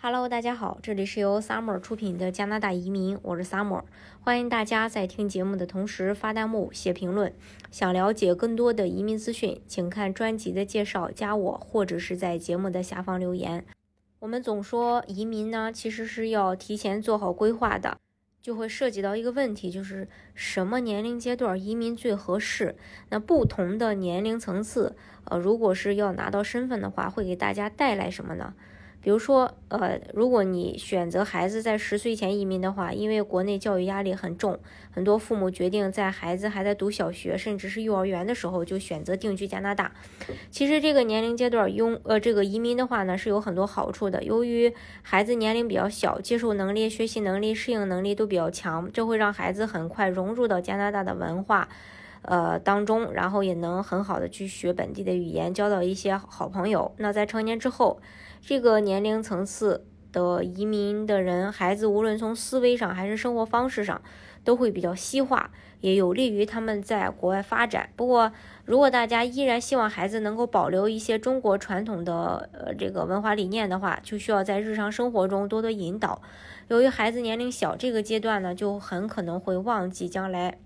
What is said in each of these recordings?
Hello，大家好，这里是由 Summer 出品的加拿大移民，我是 Summer，欢迎大家在听节目的同时发弹幕、写评论。想了解更多的移民资讯，请看专辑的介绍，加我或者是在节目的下方留言。我们总说移民呢，其实是要提前做好规划的，就会涉及到一个问题，就是什么年龄阶段移民最合适？那不同的年龄层次，呃，如果是要拿到身份的话，会给大家带来什么呢？比如说，呃，如果你选择孩子在十岁前移民的话，因为国内教育压力很重，很多父母决定在孩子还在读小学，甚至是幼儿园的时候就选择定居加拿大。其实这个年龄阶段拥呃这个移民的话呢，是有很多好处的。由于孩子年龄比较小，接受能力、学习能力、适应能力都比较强，这会让孩子很快融入到加拿大的文化，呃当中，然后也能很好的去学本地的语言，交到一些好朋友。那在成年之后，这个年龄层次的移民的人，孩子无论从思维上还是生活方式上，都会比较西化，也有利于他们在国外发展。不过，如果大家依然希望孩子能够保留一些中国传统的呃这个文化理念的话，就需要在日常生活中多多引导。由于孩子年龄小，这个阶段呢，就很可能会忘记将来。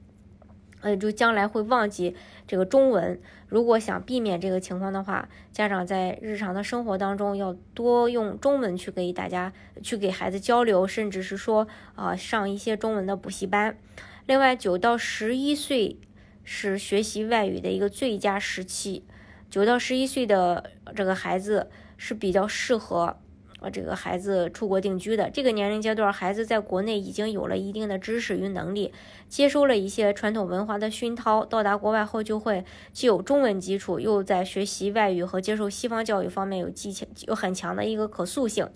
呃，就将来会忘记这个中文。如果想避免这个情况的话，家长在日常的生活当中要多用中文去给大家去给孩子交流，甚至是说啊上一些中文的补习班。另外，九到十一岁是学习外语的一个最佳时期。九到十一岁的这个孩子是比较适合。呃，这个孩子出国定居的这个年龄阶段，孩子在国内已经有了一定的知识与能力，接收了一些传统文化的熏陶，到达国外后就会既有中文基础，又在学习外语和接受西方教育方面有技巧，有很强的一个可塑性。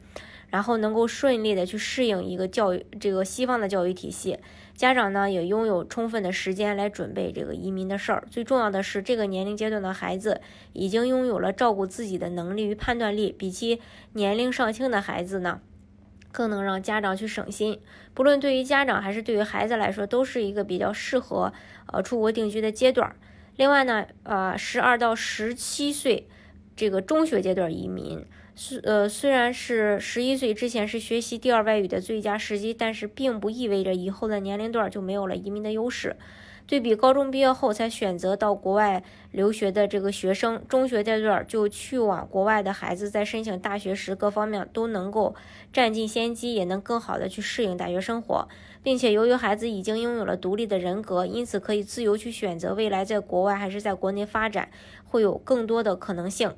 然后能够顺利的去适应一个教育，这个西方的教育体系，家长呢也拥有充分的时间来准备这个移民的事儿。最重要的是，这个年龄阶段的孩子已经拥有了照顾自己的能力与判断力，比起年龄尚轻的孩子呢，更能让家长去省心。不论对于家长还是对于孩子来说，都是一个比较适合呃出国定居的阶段。另外呢，呃，十二到十七岁这个中学阶段移民。虽呃虽然是十一岁之前是学习第二外语的最佳时机，但是并不意味着以后的年龄段就没有了移民的优势。对比高中毕业后才选择到国外留学的这个学生，中学阶段就去往国外的孩子，在申请大学时各方面都能够占尽先机，也能更好的去适应大学生活，并且由于孩子已经拥有了独立的人格，因此可以自由去选择未来在国外还是在国内发展，会有更多的可能性。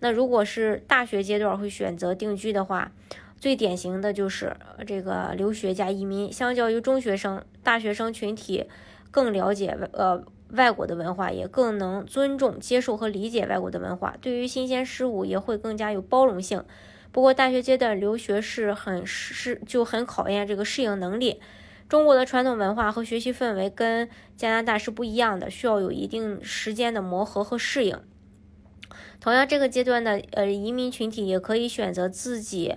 那如果是大学阶段会选择定居的话，最典型的就是这个留学加移民。相较于中学生，大学生群体更了解呃外国的文化，也更能尊重、接受和理解外国的文化，对于新鲜事物也会更加有包容性。不过大学阶段留学是很是就很考验这个适应能力。中国的传统文化和学习氛围跟加拿大是不一样的，需要有一定时间的磨合和适应。同样，这个阶段的呃移民群体也可以选择自己，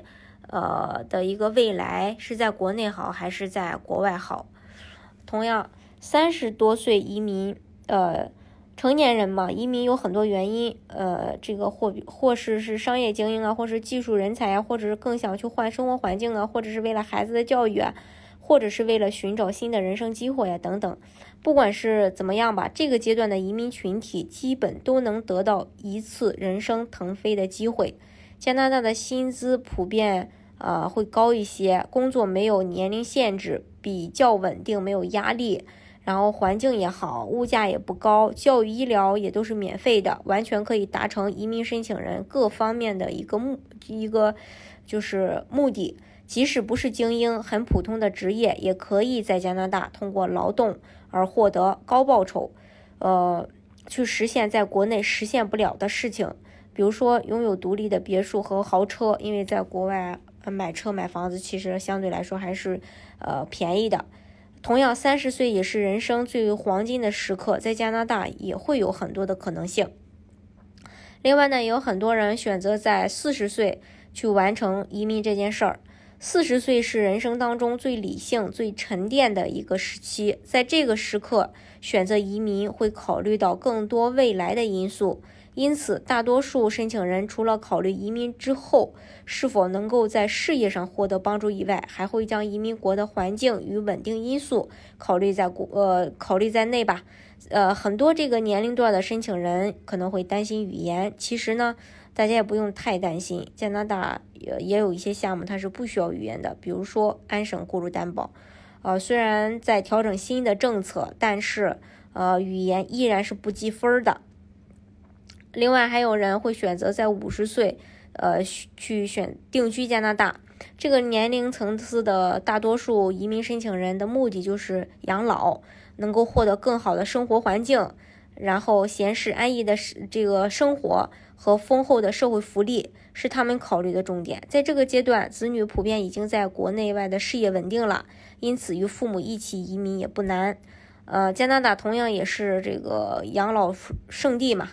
呃的一个未来是在国内好还是在国外好。同样，三十多岁移民，呃，成年人嘛，移民有很多原因，呃，这个或或是是商业精英啊，或是技术人才啊，或者是更想去换生活环境啊，或者是为了孩子的教育啊。或者是为了寻找新的人生机会呀，等等。不管是怎么样吧，这个阶段的移民群体基本都能得到一次人生腾飞的机会。加拿大的薪资普遍啊会高一些，工作没有年龄限制，比较稳定，没有压力，然后环境也好，物价也不高，教育医疗也都是免费的，完全可以达成移民申请人各方面的一个目一个就是目的。即使不是精英，很普通的职业，也可以在加拿大通过劳动而获得高报酬，呃，去实现在国内实现不了的事情，比如说拥有独立的别墅和豪车，因为在国外买车买房子其实相对来说还是呃便宜的。同样，三十岁也是人生最黄金的时刻，在加拿大也会有很多的可能性。另外呢，有很多人选择在四十岁去完成移民这件事儿。四十岁是人生当中最理性、最沉淀的一个时期，在这个时刻选择移民，会考虑到更多未来的因素，因此，大多数申请人除了考虑移民之后是否能够在事业上获得帮助以外，还会将移民国的环境与稳定因素考虑在国呃考虑在内吧。呃，很多这个年龄段的申请人可能会担心语言，其实呢，大家也不用太担心。加拿大也也有一些项目它是不需要语言的，比如说安省雇主担保。呃，虽然在调整新的政策，但是呃，语言依然是不计分的。另外，还有人会选择在五十岁，呃，去选定居加拿大。这个年龄层次的大多数移民申请人的目的就是养老，能够获得更好的生活环境，然后闲适安逸的这个生活和丰厚的社会福利是他们考虑的重点。在这个阶段，子女普遍已经在国内外的事业稳定了，因此与父母一起移民也不难。呃，加拿大同样也是这个养老圣地嘛。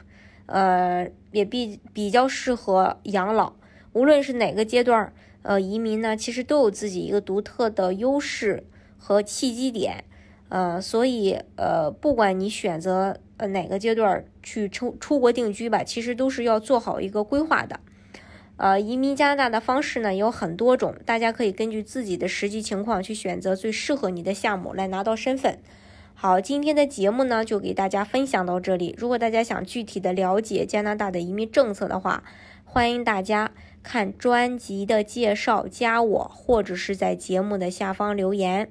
呃，也比比较适合养老。无论是哪个阶段，呃，移民呢，其实都有自己一个独特的优势和契机点。呃，所以呃，不管你选择呃哪个阶段去出出国定居吧，其实都是要做好一个规划的。呃，移民加拿大的方式呢有很多种，大家可以根据自己的实际情况去选择最适合你的项目来拿到身份。好，今天的节目呢就给大家分享到这里。如果大家想具体的了解加拿大的移民政策的话，欢迎大家看专辑的介绍，加我或者是在节目的下方留言。